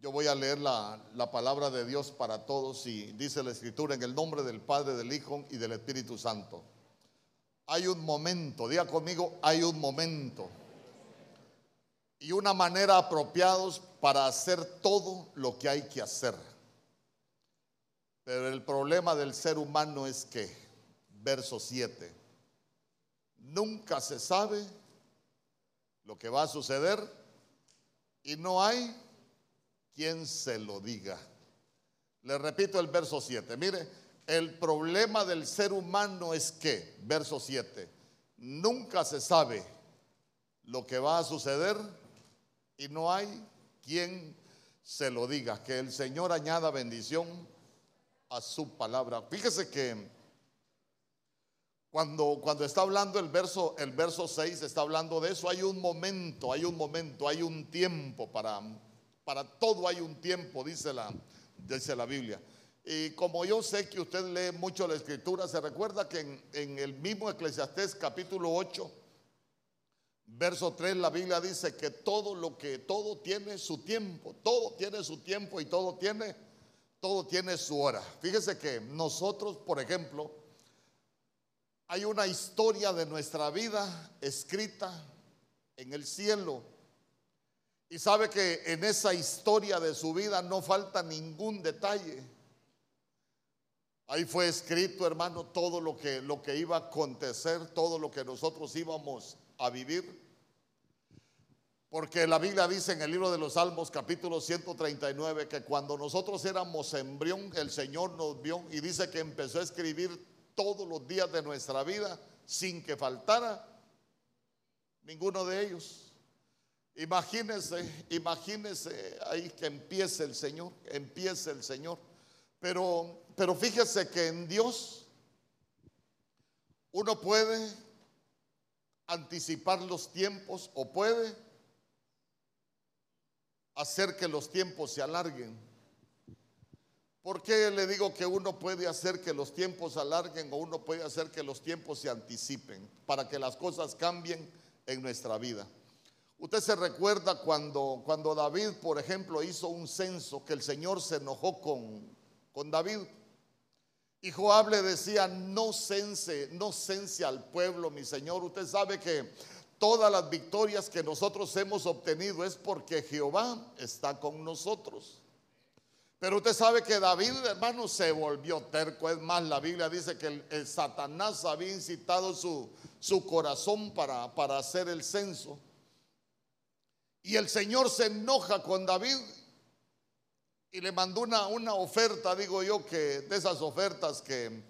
Yo voy a leer la, la, palabra de Dios para todos y dice la escritura en el nombre del Padre, del Hijo y del Espíritu Santo. Hay un momento, diga conmigo, hay un momento y una manera apropiados para hacer todo lo que hay que hacer. Pero el problema del ser humano es que, verso 7, nunca se sabe lo que va a suceder y no hay quien se lo diga. Le repito el verso 7. Mire, el problema del ser humano es que, verso 7, nunca se sabe lo que va a suceder y no hay quien se lo diga. Que el Señor añada bendición a su palabra. Fíjese que cuando, cuando está hablando el verso, el verso 6, está hablando de eso, hay un momento, hay un momento, hay un tiempo para para todo hay un tiempo, dice la, dice la Biblia. Y como yo sé que usted lee mucho la escritura, se recuerda que en, el mismo Eclesiastés capítulo 8, verso 3, la Biblia dice que todo lo que, todo tiene su tiempo, todo tiene su tiempo y todo tiene, todo tiene su hora. Fíjese que nosotros, por ejemplo, hay una historia de nuestra vida escrita en el cielo y sabe que en esa historia de su vida no falta ningún detalle. Ahí fue escrito, hermano, todo lo que, lo que iba a acontecer, todo lo que nosotros íbamos a vivir. Porque la Biblia dice en el libro de los Salmos capítulo 139 que cuando nosotros éramos embrión, el Señor nos vio y dice que empezó a escribir todos los días de nuestra vida sin que faltara ninguno de ellos. Imagínese, imagínese ahí que empiece el Señor, empiece el Señor. Pero, pero fíjese que en Dios uno puede anticipar los tiempos o puede hacer que los tiempos se alarguen. ¿Por qué le digo que uno puede hacer que los tiempos se alarguen o uno puede hacer que los tiempos se anticipen para que las cosas cambien en nuestra vida? Usted se recuerda cuando, cuando David, por ejemplo, hizo un censo que el Señor se enojó con, con David. Y Joab le decía, no cense, no cense al pueblo, mi Señor. Usted sabe que todas las victorias que nosotros hemos obtenido es porque Jehová está con nosotros. Pero usted sabe que David, hermano, se volvió terco. Es más, la Biblia dice que el, Satanás había incitado su, su corazón para, para hacer el censo. Y el Señor se enoja con David y le mandó una, una oferta, digo yo, que de esas ofertas que,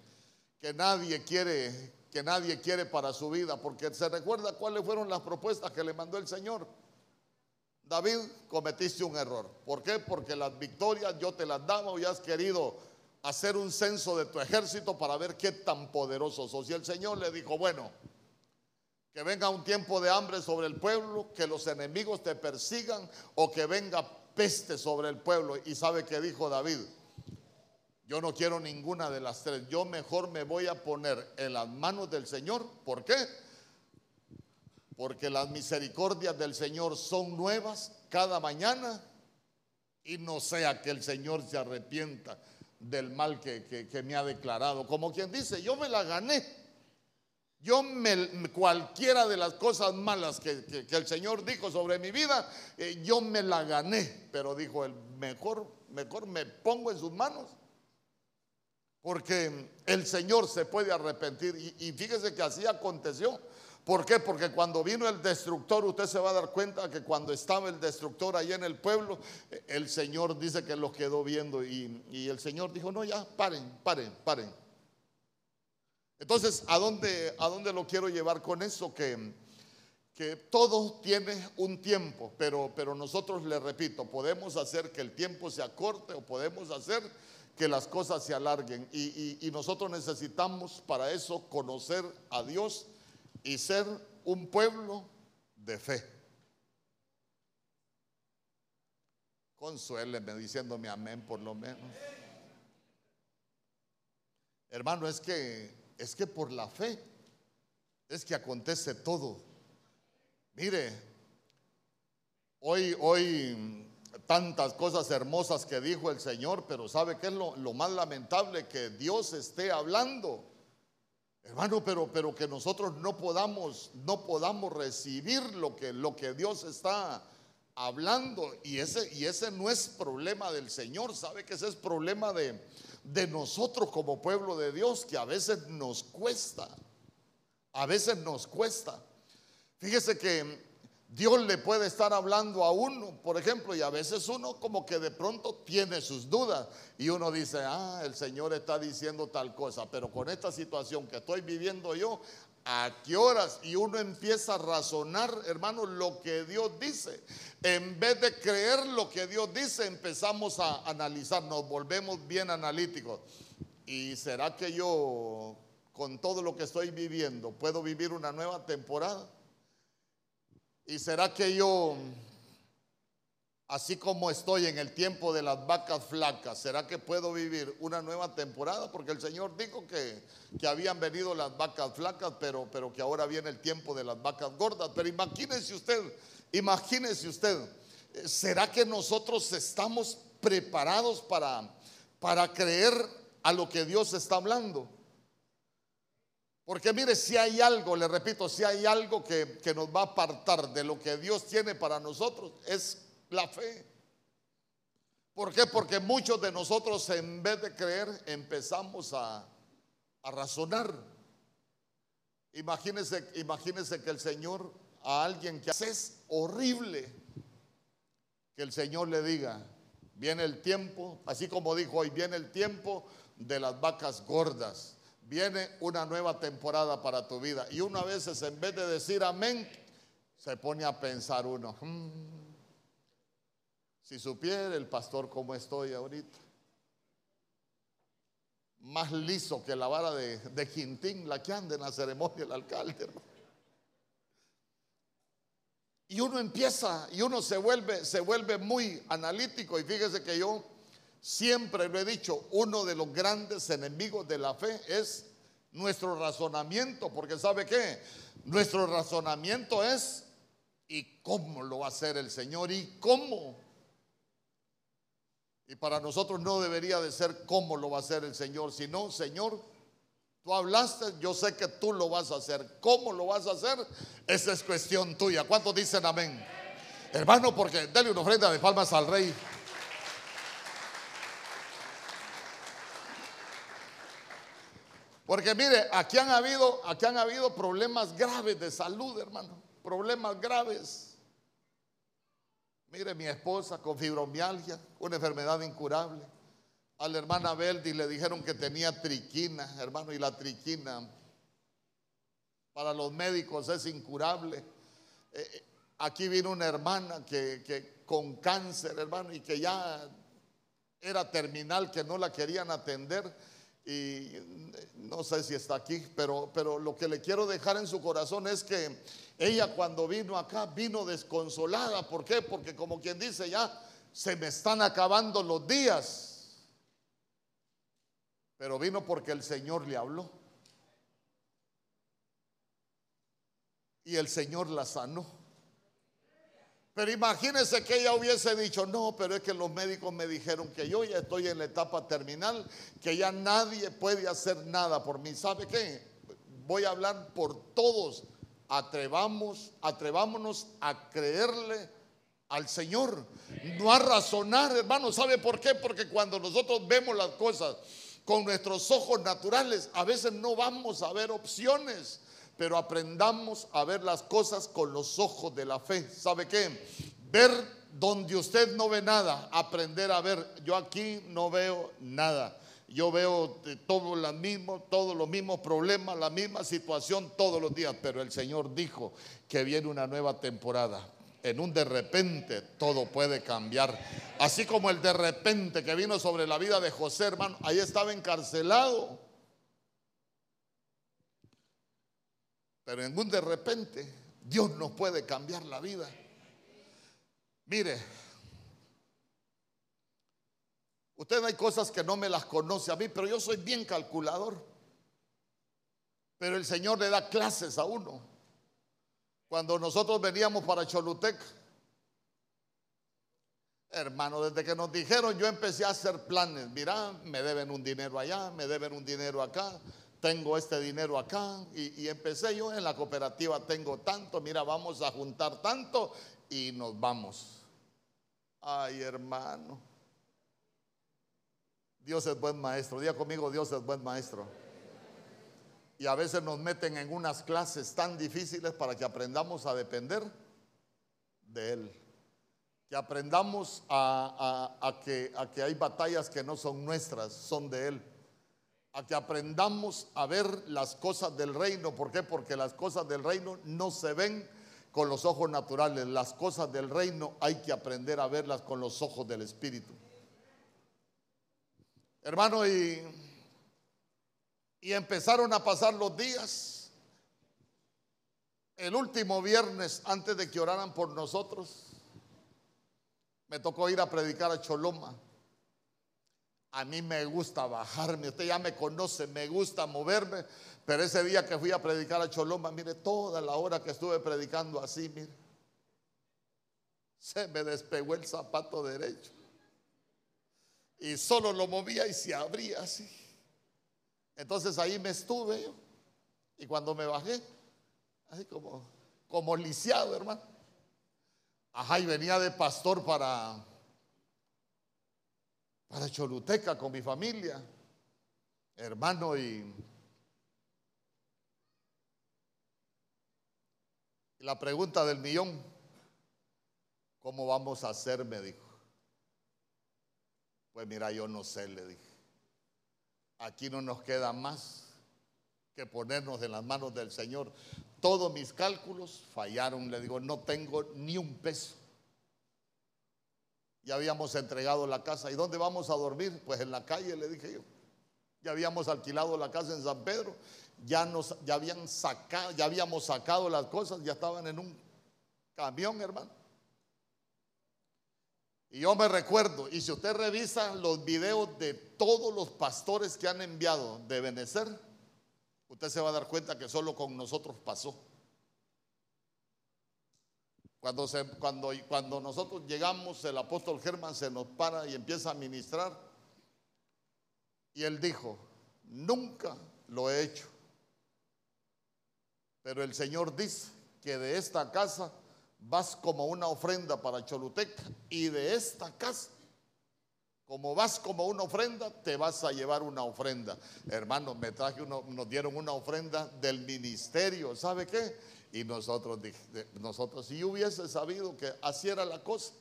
que nadie quiere, que nadie quiere para su vida, porque se recuerda cuáles fueron las propuestas que le mandó el Señor. David, cometiste un error. ¿Por qué? Porque las victorias yo te las daba y has querido hacer un censo de tu ejército para ver qué tan poderoso sos. Y el Señor le dijo, bueno, que venga un tiempo de hambre sobre el pueblo, que los enemigos te persigan o que venga peste sobre el pueblo. Y sabe que dijo David, yo no quiero ninguna de las tres, yo mejor me voy a poner en las manos del Señor. ¿Por qué? Porque las misericordias del Señor son nuevas cada mañana y no sea que el Señor se arrepienta del mal que, que me ha declarado. Como quien dice, yo me la gané. Yo me, cualquiera de las cosas malas que, el Señor dijo sobre mi vida, eh, yo me la gané. Pero dijo el mejor, mejor me pongo en sus manos. Porque el Señor se puede arrepentir. Y, y fíjese que así aconteció. ¿Por qué? Porque cuando vino el destructor, usted se va a dar cuenta que cuando estaba el destructor ahí en el pueblo, el Señor dice que lo quedó viendo. Y, y el Señor dijo, no, ya, paren, paren, paren. Entonces, ¿a dónde, ¿a dónde lo quiero llevar con eso? Que, que todo tiene un tiempo, pero, pero nosotros, le repito, podemos hacer que el tiempo se acorte o podemos hacer que las cosas se alarguen. Y, y nosotros necesitamos para eso conocer a Dios y ser un pueblo de fe. Consuéleme diciéndome amén por lo menos. Hermano, es que es que por la fe es que acontece todo. Mire, hoy, hoy tantas cosas hermosas que dijo el Señor, pero ¿sabe qué es lo, lo más lamentable? Que Dios esté hablando. Hermano, pero, pero que nosotros no podamos, no podamos recibir lo que, lo que Dios está hablando. Y ese, y ese no es problema del Señor, sabe que ese es problema de, de nosotros como pueblo de Dios, que a veces nos cuesta. A veces nos cuesta. Fíjese que Dios le puede estar hablando a uno, por ejemplo, y a veces uno como que de pronto tiene sus dudas y uno dice, ah, el Señor está diciendo tal cosa, pero con esta situación que estoy viviendo yo, ¿a qué horas? Y uno empieza a razonar, hermano, lo que Dios dice. En vez de creer lo que Dios dice, empezamos a analizar, nos volvemos bien analíticos. ¿Y será que yo, con todo lo que estoy viviendo, puedo vivir una nueva temporada? ¿Y será que yo, así como estoy en el tiempo de las vacas flacas, será que puedo vivir una nueva temporada? Porque el Señor dijo que, que habían venido las vacas flacas, pero, pero que ahora viene el tiempo de las vacas gordas. Pero imagínese usted, imagínese usted, ¿será que nosotros estamos preparados para, para creer a lo que Dios está hablando? Porque mire, si hay algo, le repito, si hay algo que, nos va a apartar de lo que Dios tiene para nosotros, es la fe. ¿Por qué? Porque muchos de nosotros en vez de creer empezamos a, a razonar. Imagínense, que el Señor a alguien que hace es horrible, que el Señor le diga, viene el tiempo, así como dijo hoy, viene el tiempo de las vacas gordas viene una nueva temporada para tu vida. Y una vez en vez de decir amén, se pone a pensar uno, hmm, si supiera el pastor cómo estoy ahorita, más liso que la vara de, Quintín, la que anda en la ceremonia el alcalde. Y uno empieza, y uno se vuelve, se vuelve muy analítico. Y fíjese que yo Siempre lo he dicho, uno de los grandes enemigos de la fe es nuestro razonamiento, porque ¿sabe qué? Nuestro razonamiento es, ¿y cómo lo va a hacer el Señor? ¿Y cómo? Y para nosotros no debería de ser cómo lo va a hacer el Señor, sino, Señor, tú hablaste, yo sé que tú lo vas a hacer. ¿Cómo lo vas a hacer? Esa es cuestión tuya. ¿Cuántos dicen amén? Hermano, porque dale una ofrenda de palmas al Rey. Porque mire, aquí han habido, aquí han habido problemas graves de salud, hermano. Problemas graves. Mire, mi esposa con fibromialgia, una enfermedad incurable. A la hermana Beldi le dijeron que tenía triquina, hermano, y la triquina para los médicos es incurable. Eh, eh, aquí vino una hermana que, que con cáncer, hermano, y que ya era terminal, que no la querían atender y no sé si está aquí, pero, pero lo que le quiero dejar en su corazón es que ella cuando vino acá vino desconsolada. ¿Por qué? Porque como quien dice ya, se me están acabando los días. Pero vino porque el Señor le habló. Y el Señor la sanó. Pero imagínense que ella hubiese dicho, no, pero es que los médicos me dijeron que yo ya estoy en la etapa terminal, que ya nadie puede hacer nada por mí. ¿Sabe qué? Voy a hablar por todos. Atrevamos, atrevámonos a creerle al Señor, no a razonar, hermano. ¿Sabe por qué? Porque cuando nosotros vemos las cosas con nuestros ojos naturales, a veces no vamos a ver opciones pero aprendamos a ver las cosas con los ojos de la fe. ¿Sabe qué? Ver donde usted no ve nada, aprender a ver. Yo aquí no veo nada. Yo veo todo lo mismo, todos los mismos problemas, la misma situación todos los días, pero el Señor dijo que viene una nueva temporada. En un de repente todo puede cambiar. Así como el de repente que vino sobre la vida de José, hermano, ahí estaba encarcelado Pero en un de repente Dios nos puede cambiar la vida. Mire, usted hay cosas que no me las conoce a mí, pero yo soy bien calculador. Pero el Señor le da clases a uno. Cuando nosotros veníamos para Cholutec, Hermano, desde que nos dijeron, yo empecé a hacer planes. Mira, me deben un dinero allá, me deben un dinero acá, tengo este dinero acá. Y, empecé yo en la cooperativa, tengo tanto, mira, vamos a juntar tanto y nos vamos. Ay, hermano. Dios es buen maestro. Diga conmigo, Dios es buen maestro. Y a veces nos meten en unas clases tan difíciles para que aprendamos a depender de Él. Que aprendamos a, que, a que hay batallas que no son nuestras, son de Él. A que aprendamos a ver las cosas del reino. ¿Por qué? Porque las cosas del reino no se ven con los ojos naturales. Las cosas del reino hay que aprender a verlas con los ojos del Espíritu. Hermano, y, y empezaron a pasar los días. El último viernes, antes de que oraran por nosotros, me tocó ir a predicar a Choloma. A mí me gusta bajarme, usted ya me conoce, me gusta moverme, pero ese día que fui a predicar a Choloma, mire, toda la hora que estuve predicando así, mire, se me despegó el zapato derecho y solo lo movía y se abría así. Entonces ahí me estuve yo. Y cuando me bajé, así como, como lisiado, hermano. Ajá, y venía de pastor para, para Choluteca con mi familia, hermano, y, y la pregunta del millón, ¿cómo vamos a hacer? Me dijo. Pues mira, yo no sé, le dije. Aquí no nos queda más que ponernos en las manos del Señor. Todos mis cálculos fallaron, le digo, no tengo ni un peso. Ya habíamos entregado la casa. ¿Y dónde vamos a dormir? Pues en la calle, le dije yo. Ya habíamos alquilado la casa en San Pedro, ya nos ya habían sacado, ya habíamos sacado las cosas, ya estaban en un camión, hermano. Y yo me recuerdo, y si usted revisa los videos de todos los pastores que han enviado de Benecer, usted se va a dar cuenta que solo con nosotros pasó. Cuando, cuando, cuando nosotros llegamos, el apóstol Germán se nos para y empieza a ministrar. Y él dijo, nunca lo he hecho. Pero el Señor dice que de esta casa vas como una ofrenda para Choluteca y de esta casa, como vas como una ofrenda, te vas a llevar una ofrenda. Hermano, me traje uno, nos dieron una ofrenda del ministerio, ¿sabe qué? Y nosotros, nosotros, si hubiese sabido que así era la cosa.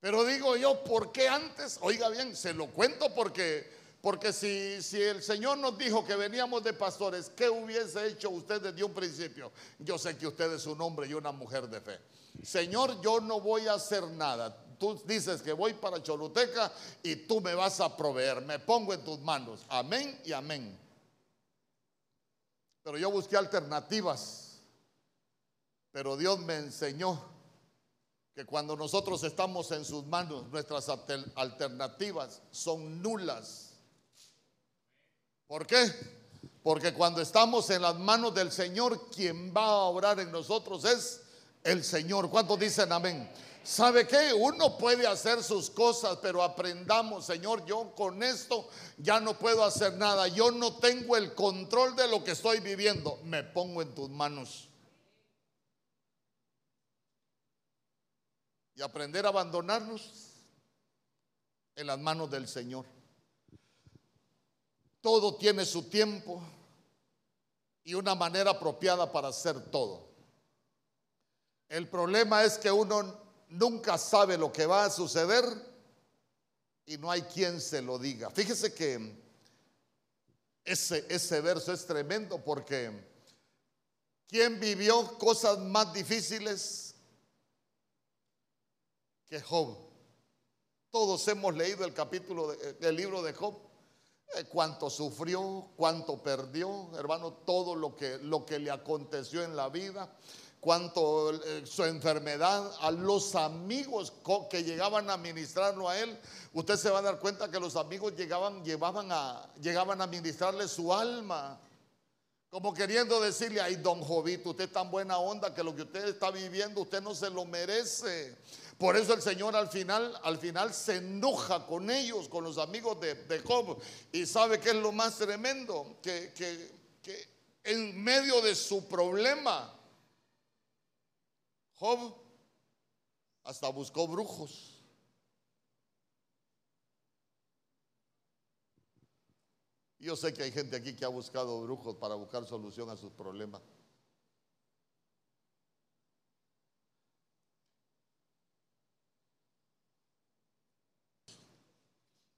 Pero digo yo, ¿por qué antes? Oiga bien, se lo cuento porque porque si, si el Señor nos dijo que veníamos de pastores, ¿qué hubiese hecho usted desde un principio? Yo sé que usted es un hombre y una mujer de fe. Señor, yo no voy a hacer nada. Tú dices que voy para Choluteca y tú me vas a proveer. Me pongo en tus manos. Amén y amén. Pero yo busqué alternativas. Pero Dios me enseñó que cuando nosotros estamos en sus manos, nuestras alternativas son nulas. ¿Por qué? Porque cuando estamos en las manos del Señor, quien va a obrar en nosotros es el Señor. ¿Cuántos dicen amén? ¿Sabe qué? Uno puede hacer sus cosas, pero aprendamos, Señor, yo con esto ya no puedo hacer nada. Yo no tengo el control de lo que estoy viviendo. Me pongo en tus manos. Y aprender a abandonarnos en las manos del Señor. Todo tiene su tiempo y una manera apropiada para hacer todo. El problema es que uno nunca sabe lo que va a suceder y no hay quien se lo diga. Fíjese que ese, ese verso es tremendo porque ¿quién vivió cosas más difíciles que Job? Todos hemos leído el capítulo del libro de Job. Eh, cuánto sufrió, cuánto perdió, hermano, todo lo que, lo que le aconteció en la vida, cuánto eh, su enfermedad, a los amigos que llegaban a ministrarlo a él. Usted se va a dar cuenta que los amigos llegaban, llevaban a, llegaban a ministrarle su alma. Como queriendo decirle, ay, don Jovito, usted es tan buena onda que lo que usted está viviendo, usted no se lo merece. Por eso el Señor al final, al final se enoja con ellos, con los amigos de, de Job. Y sabe que es lo más tremendo, que, que en medio de su problema, Job hasta buscó brujos. Yo sé que hay gente aquí que ha buscado brujos para buscar solución a sus problemas.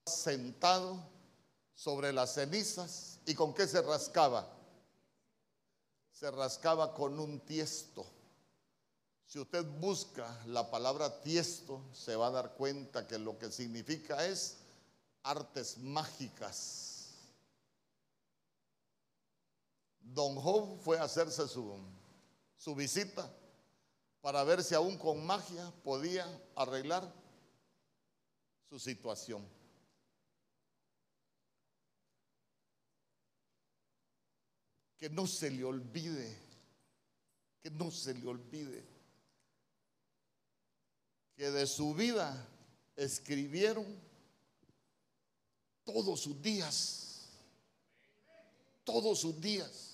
Sentado sobre las cenizas y con qué se rascaba. Se rascaba con un tiesto. Si usted busca la palabra tiesto, se va a dar cuenta que lo que significa es artes mágicas Don Job fue a hacerse su, su visita para ver si aún con magia podía arreglar su situación. Que no se le olvide, que no se le olvide que de su vida escribieron todos sus días, todos sus días.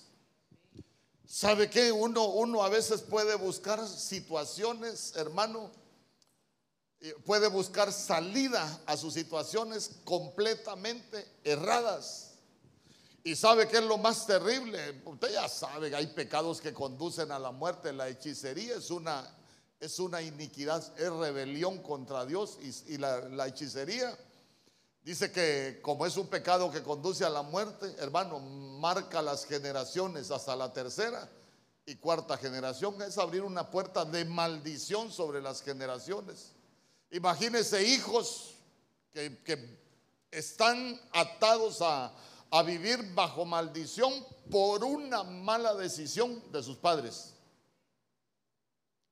¿Sabe qué? Uno, uno a veces puede buscar situaciones, hermano, eh, puede buscar salida a sus situaciones completamente erradas. Y sabe qué es lo más terrible. Usted ya sabe que hay pecados que conducen a la muerte. La hechicería es una, es una iniquidad, es rebelión contra Dios. Y, la hechicería Dice que como es un pecado que conduce a la muerte, hermano, marca las generaciones hasta la tercera y cuarta generación. Es abrir una puerta de maldición sobre las generaciones. Imagínense hijos que, están atados a, a vivir bajo maldición por una mala decisión de sus padres.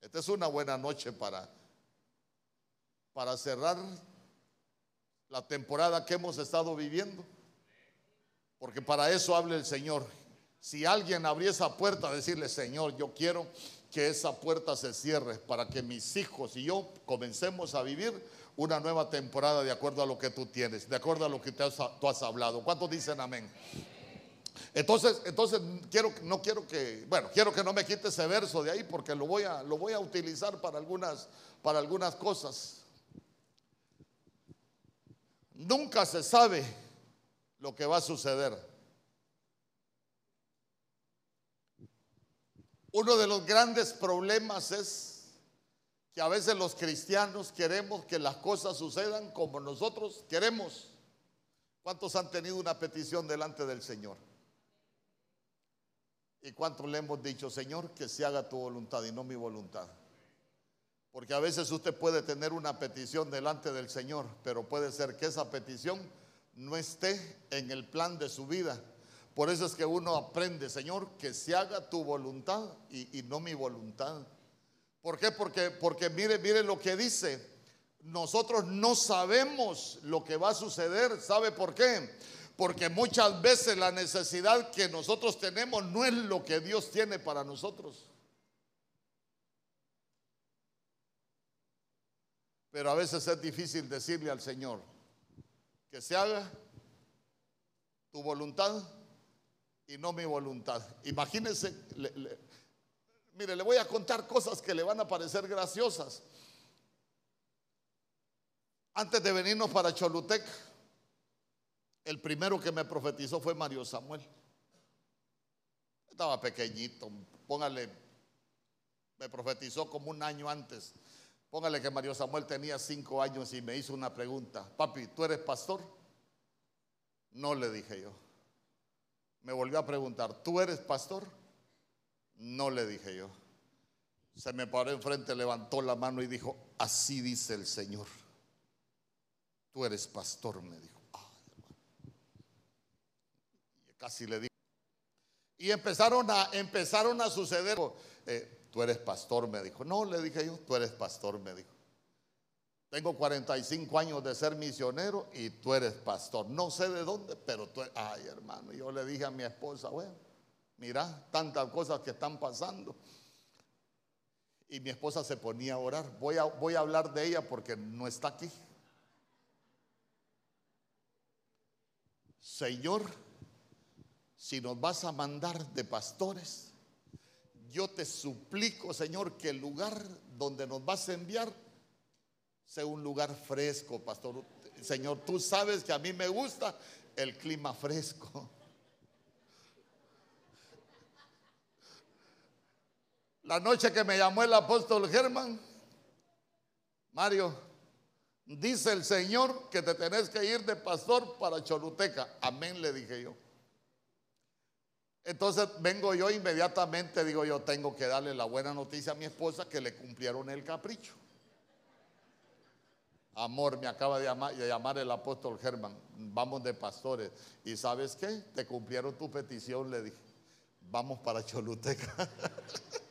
Esta es una buena noche para, para cerrar la temporada que hemos estado viviendo. Porque para eso habla el Señor. Si alguien abriera esa puerta, decirle, Señor, yo quiero que esa puerta se cierre para que mis hijos y yo comencemos a vivir una nueva temporada de acuerdo a lo que tú tienes, de acuerdo a lo que tú has hablado. ¿Cuántos dicen amén? Entonces, entonces quiero, no quiero que, bueno, quiero que no me quite ese verso de ahí porque lo voy a, lo voy a utilizar para algunas, para algunas cosas. Nunca se sabe lo que va a suceder. Uno de los grandes problemas es que a veces los cristianos queremos que las cosas sucedan como nosotros queremos. ¿Cuántos han tenido una petición delante del Señor? ¿Y cuántos le hemos dicho, Señor, que se haga tu voluntad y no mi voluntad? Porque a veces usted puede tener una petición delante del Señor, pero puede ser que esa petición no esté en el plan de su vida. Por eso es que uno aprende, Señor, que se haga tu voluntad y, no mi voluntad. ¿Por qué? Porque, porque mire, mire lo que dice. Nosotros no sabemos lo que va a suceder. ¿Sabe por qué? Porque muchas veces la necesidad que nosotros tenemos no es lo que Dios tiene para nosotros. Pero a veces es difícil decirle al Señor que se haga tu voluntad y no mi voluntad. Imagínense, mire, le voy a contar cosas que le van a parecer graciosas. Antes de venirnos para Cholutec, el primero que me profetizó fue Mario Samuel. Estaba pequeñito, póngale, me profetizó como un año antes. Póngale que Mario Samuel tenía cinco años y me hizo una pregunta. Papi, ¿tú eres pastor? No le dije yo. Me volvió a preguntar, ¿tú eres pastor? No le dije yo. Se me paró enfrente, levantó la mano y dijo, así dice el Señor. Tú eres pastor, me dijo. y casi le dijo. Y empezaron a, empezaron a suceder. Eh, tú eres pastor, me dijo. No, le dije yo, tú eres pastor, me dijo. Tengo 45 años de ser misionero y tú eres pastor. No sé de dónde, pero tú, ay hermano, yo le dije a mi esposa, bueno, mira, tantas cosas que están pasando. Y mi esposa se ponía a orar. Voy a, voy a hablar de ella porque no está aquí. Señor, si nos vas a mandar de pastores, yo te suplico, Señor, que el lugar donde nos vas a enviar sea un lugar fresco, pastor. Señor, tú sabes que a mí me gusta el clima fresco. La noche que me llamó el apóstol Germán, Mario, dice el Señor que te tenés que ir de pastor para Choluteca. Amén, le dije yo. Entonces vengo yo inmediatamente, digo yo, tengo que darle la buena noticia a mi esposa que le cumplieron el capricho. Amor, me acaba de llamar, llamar el apóstol Germán, vamos de pastores. ¿Y sabes qué? Te cumplieron tu petición, le dije, vamos para Choluteca.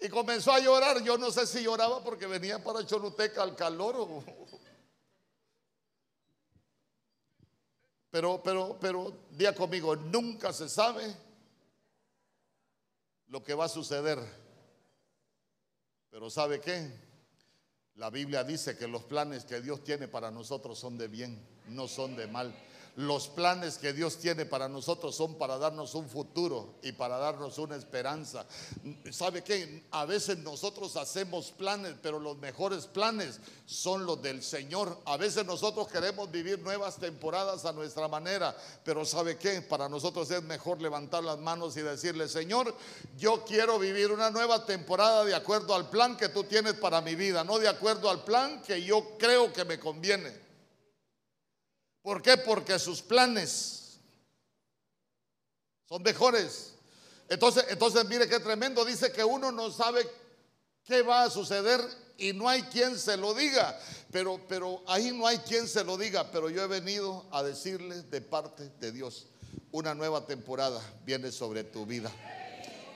Y comenzó a llorar. Yo no sé si lloraba porque venía para Choluteca al calor o... Pero, pero, pero, día conmigo, nunca se sabe lo que va a suceder. Pero ¿sabe qué? La Biblia dice que los planes que Dios tiene para nosotros son de bien, no son de mal. Los planes que Dios tiene para nosotros son para darnos un futuro y para darnos una esperanza. ¿Sabe qué? A veces nosotros hacemos planes, pero los mejores planes son los del Señor. A veces nosotros queremos vivir nuevas temporadas a nuestra manera, pero ¿sabe qué? Para nosotros es mejor levantar las manos y decirle, Señor, yo quiero vivir una nueva temporada de acuerdo al plan que tú tienes para mi vida, no de acuerdo al plan que yo creo que me conviene. ¿Por qué? Porque sus planes son mejores. Entonces, entonces mire qué tremendo. Dice que uno no sabe qué va a suceder y no hay quien se lo diga. Pero, pero ahí no hay quien se lo diga. Pero yo he venido a decirles de parte de Dios, una nueva temporada viene sobre tu vida.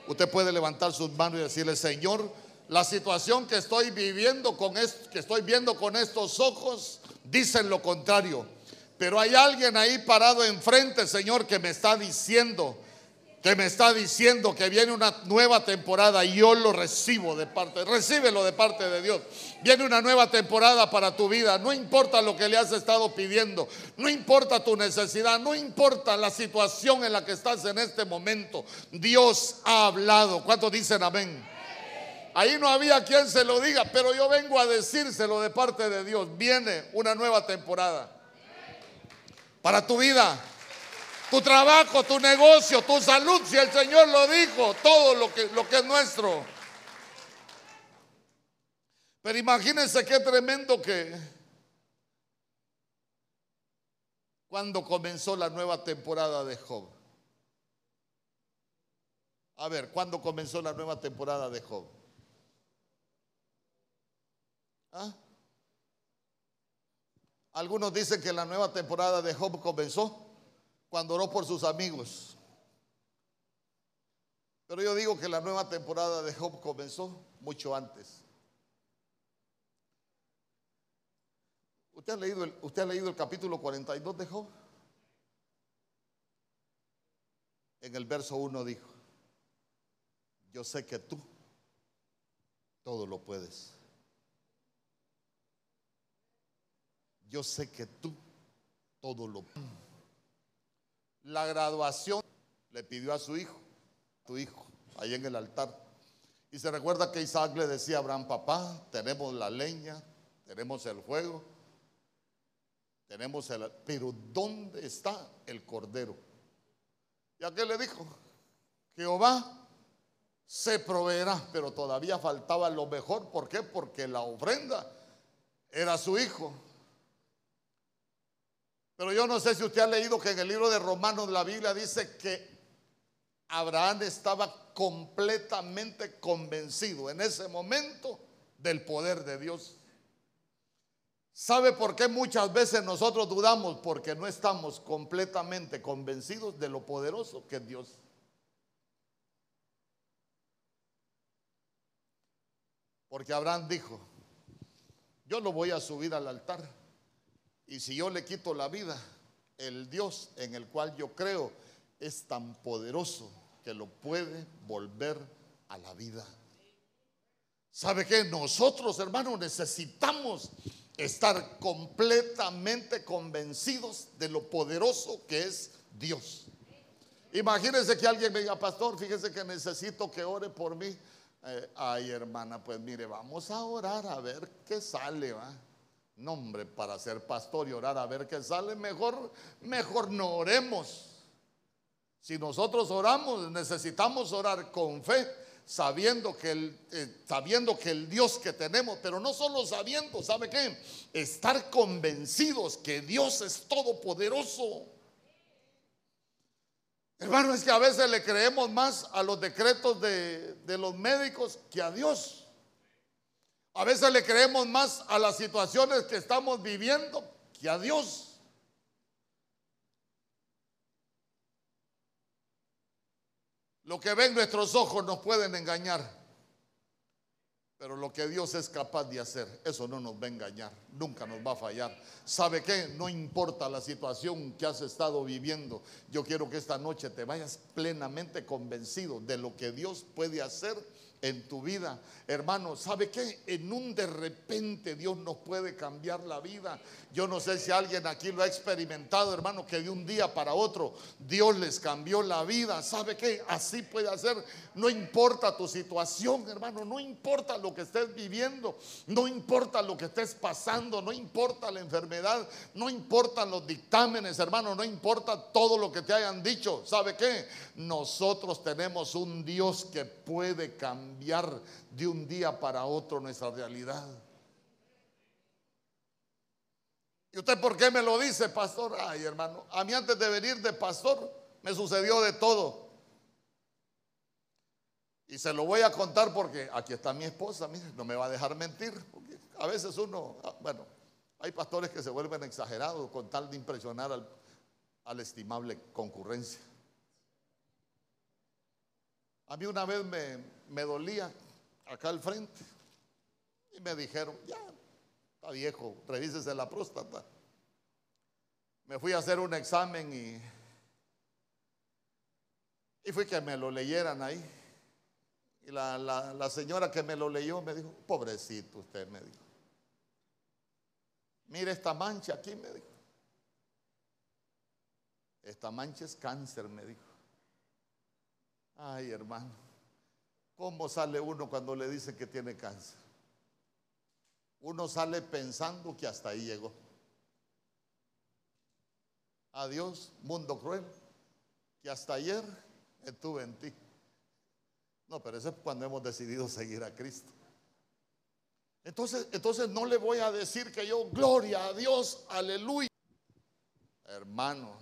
Usted puede levantar sus manos y decirle, Señor, la situación que estoy viviendo con esto, que estoy viendo con estos ojos, dicen lo contrario. Pero hay alguien ahí parado enfrente, Señor, que me está diciendo, que me está diciendo que viene una nueva temporada y yo lo recibo de parte, recíbelo de parte de Dios. Viene una nueva temporada para tu vida, no importa lo que le has estado pidiendo, no importa tu necesidad, no importa la situación en la que estás en este momento. Dios ha hablado. ¿Cuántos dicen amén? Ahí no había quien se lo diga, pero yo vengo a decírselo de parte de Dios. Viene una nueva temporada para tu vida, tu trabajo, tu negocio, tu salud, si el Señor lo dijo, todo lo que, lo que es nuestro. Pero imagínense qué tremendo que cuando comenzó la nueva temporada de Job. A ver, ¿cuándo comenzó la nueva temporada de Job? ¿Ah? Algunos dicen que la nueva temporada de Job comenzó cuando oró por sus amigos. Pero yo digo que la nueva temporada de Job comenzó mucho antes. ¿Usted ha leído el, capítulo 42 de Job? En el verso 1 dijo, yo sé que tú todo lo puedes. Yo sé que tú todo lo... La graduación le pidió a su hijo, tu hijo, ahí en el altar. Y se recuerda que Isaac le decía a Abraham, papá, tenemos la leña, tenemos el fuego, tenemos el... Pero ¿dónde está el cordero? ¿Y a qué le dijo? Jehová se proveerá, pero todavía faltaba lo mejor. ¿Por qué? Porque la ofrenda era su hijo. Pero yo no sé si usted ha leído que en el libro de Romanos la Biblia dice que Abraham estaba completamente convencido en ese momento del poder de Dios. ¿Sabe por qué muchas veces nosotros dudamos? Porque no estamos completamente convencidos de lo poderoso que es Dios. Porque Abraham dijo, yo lo voy a subir al altar y si yo le quito la vida, el Dios en el cual yo creo es tan poderoso que lo puede volver a la vida. ¿Sabe qué? Nosotros, hermanos, necesitamos estar completamente convencidos de lo poderoso que es Dios. Imagínense que alguien me diga, pastor, fíjese que necesito que ore por mí. Eh, ay, hermana, pues mire, vamos a orar a ver qué sale, ¿va? Nombre para ser pastor y orar a ver qué sale, mejor, mejor no oremos. Si nosotros oramos, necesitamos orar con fe, sabiendo que el, eh, sabiendo que el Dios que tenemos, pero no solo sabiendo, ¿sabe qué? Estar convencidos que Dios es todopoderoso. Hermano, es que a veces le creemos más a los decretos de, de los médicos que a Dios. A veces le creemos más a las situaciones que estamos viviendo que a Dios. Lo que ven nuestros ojos nos pueden engañar. Pero lo que Dios es capaz de hacer, eso no nos va a engañar, nunca nos va a fallar. ¿Sabe qué? No importa la situación que has estado viviendo, yo quiero que esta noche te vayas plenamente convencido de lo que Dios puede hacer en tu vida. Hermano, ¿sabe qué? En un de repente Dios nos puede cambiar la vida. Yo no sé si alguien aquí lo ha experimentado, hermano, que de un día para otro Dios les cambió la vida. ¿Sabe qué? Así puede hacer. No importa tu situación, hermano, no importa lo que estés viviendo, no importa lo que estés pasando, no importa la enfermedad, no importan los dictámenes, hermano, no importa todo lo que te hayan dicho. ¿Sabe qué? Nosotros tenemos un Dios que puede cambiar de un día para otro nuestra realidad. ¿Y usted por qué me lo dice, pastor? Ay, hermano, a mí antes de venir de pastor me sucedió de todo. Y se lo voy a contar porque aquí está mi esposa, mire, no me va a dejar mentir. Porque a veces uno, ah, bueno, hay pastores que se vuelven exagerados con tal de impresionar al, al estimable concurrencia. A mí una vez me, me dolía acá al frente y me dijeron, ya, Está viejo, revísese la próstata. Me fui a hacer un examen y, y fui que me lo leyeran ahí. Y la, la señora que me lo leyó me dijo, pobrecito usted, me dijo. Mire esta mancha aquí, me dijo. Esta mancha es cáncer, me dijo. Ay, hermano, ¿cómo sale uno cuando le dicen que tiene cáncer? uno sale pensando que hasta ahí llegó. Adiós, mundo cruel, que hasta ayer estuve en ti. No, pero eso es cuando hemos decidido seguir a Cristo. Entonces, entonces no le voy a decir que yo, gloria a Dios, aleluya. Hermano,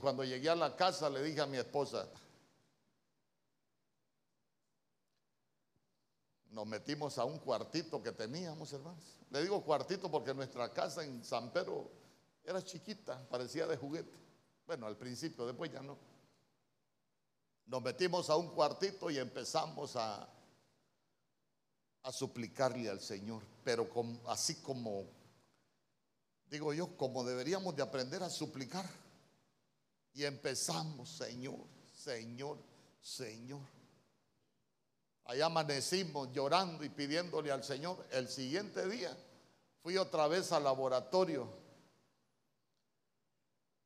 cuando llegué a la casa le dije a mi esposa, nos metimos a un cuartito que teníamos, hermanos. Le digo cuartito porque nuestra casa en San Pedro era chiquita, parecía de juguete. Bueno, al principio, después ya no. Nos metimos a un cuartito y empezamos a, a suplicarle al Señor, pero así como, digo yo, como deberíamos de aprender a suplicar. Y empezamos, Señor, Señor, Señor. Allá amanecimos llorando y pidiéndole al Señor. El siguiente día fui otra vez al laboratorio.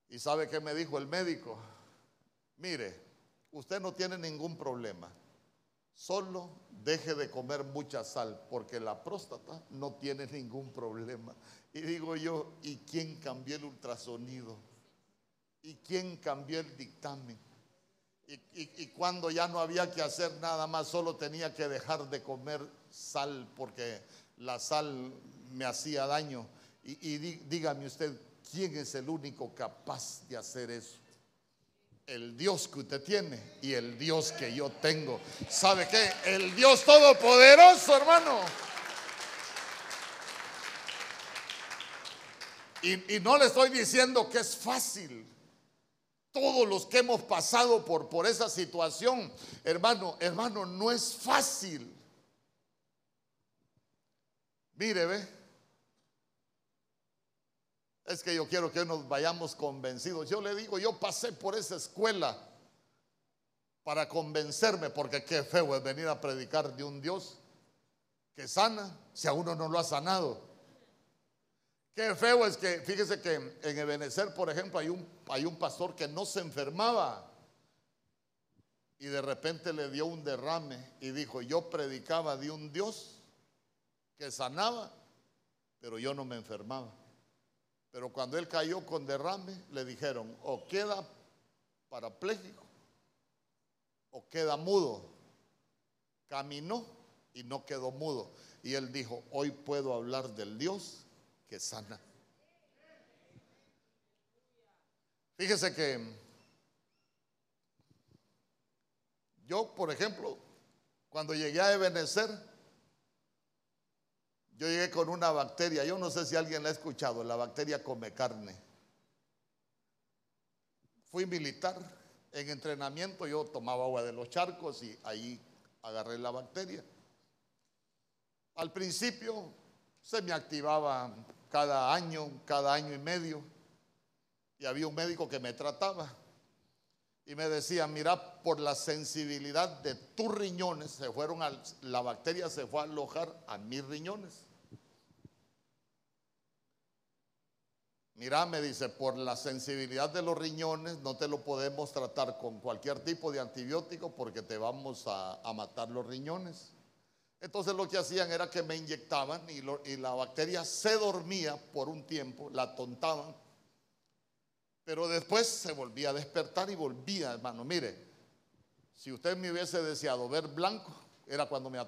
¿Y sabe qué me dijo el médico? Mire, usted no tiene ningún problema. Solo deje de comer mucha sal, porque la próstata no tiene ningún problema. Y digo yo, ¿y quién cambió el ultrasonido? ¿Y quién cambió el dictamen? Y, cuando ya no había que hacer nada más, solo tenía que dejar de comer sal porque la sal me hacía daño. Y, dígame usted, ¿quién es el único capaz de hacer eso? El Dios que usted tiene y el Dios que yo tengo. ¿Sabe qué? El Dios todopoderoso, hermano. y no le estoy diciendo que es fácil todos los que hemos pasado por, por esa situación, hermano, hermano, no es fácil. Mire, ve. Es que yo quiero que nos vayamos convencidos. Yo le digo, yo pasé por esa escuela para convencerme, porque qué feo es venir a predicar de un Dios que sana si a uno no lo ha sanado. Qué feo es que, fíjese que en Ebenezer, por ejemplo, hay un, hay un pastor que no se enfermaba y de repente le dio un derrame y dijo, yo predicaba de un Dios que sanaba, pero yo no me enfermaba. Pero cuando él cayó con derrame, le dijeron, o queda parapléjico o queda mudo. Caminó y no quedó mudo. Y él dijo, hoy puedo hablar del Dios que sana. Fíjese que yo, por ejemplo, cuando llegué a Ebenezer, yo llegué con una bacteria, yo no sé si alguien la ha escuchado, la bacteria come carne. Fui militar, en entrenamiento yo tomaba agua de los charcos y ahí agarré la bacteria. Al principio se me activaba cada año, cada año y medio, y había un médico que me trataba y me decía, mira, por la sensibilidad de tus riñones, se fueron la bacteria se fue a alojar a mis riñones. Mira, me dice, por la sensibilidad de los riñones no te lo podemos tratar con cualquier tipo de antibiótico porque te vamos a, matar los riñones. Entonces lo que hacían era que me inyectaban y, la bacteria se dormía por un tiempo, la tontaban, pero después se volvía a despertar y volvía, hermano. Mire, si usted me hubiese deseado ver blanco, era cuando me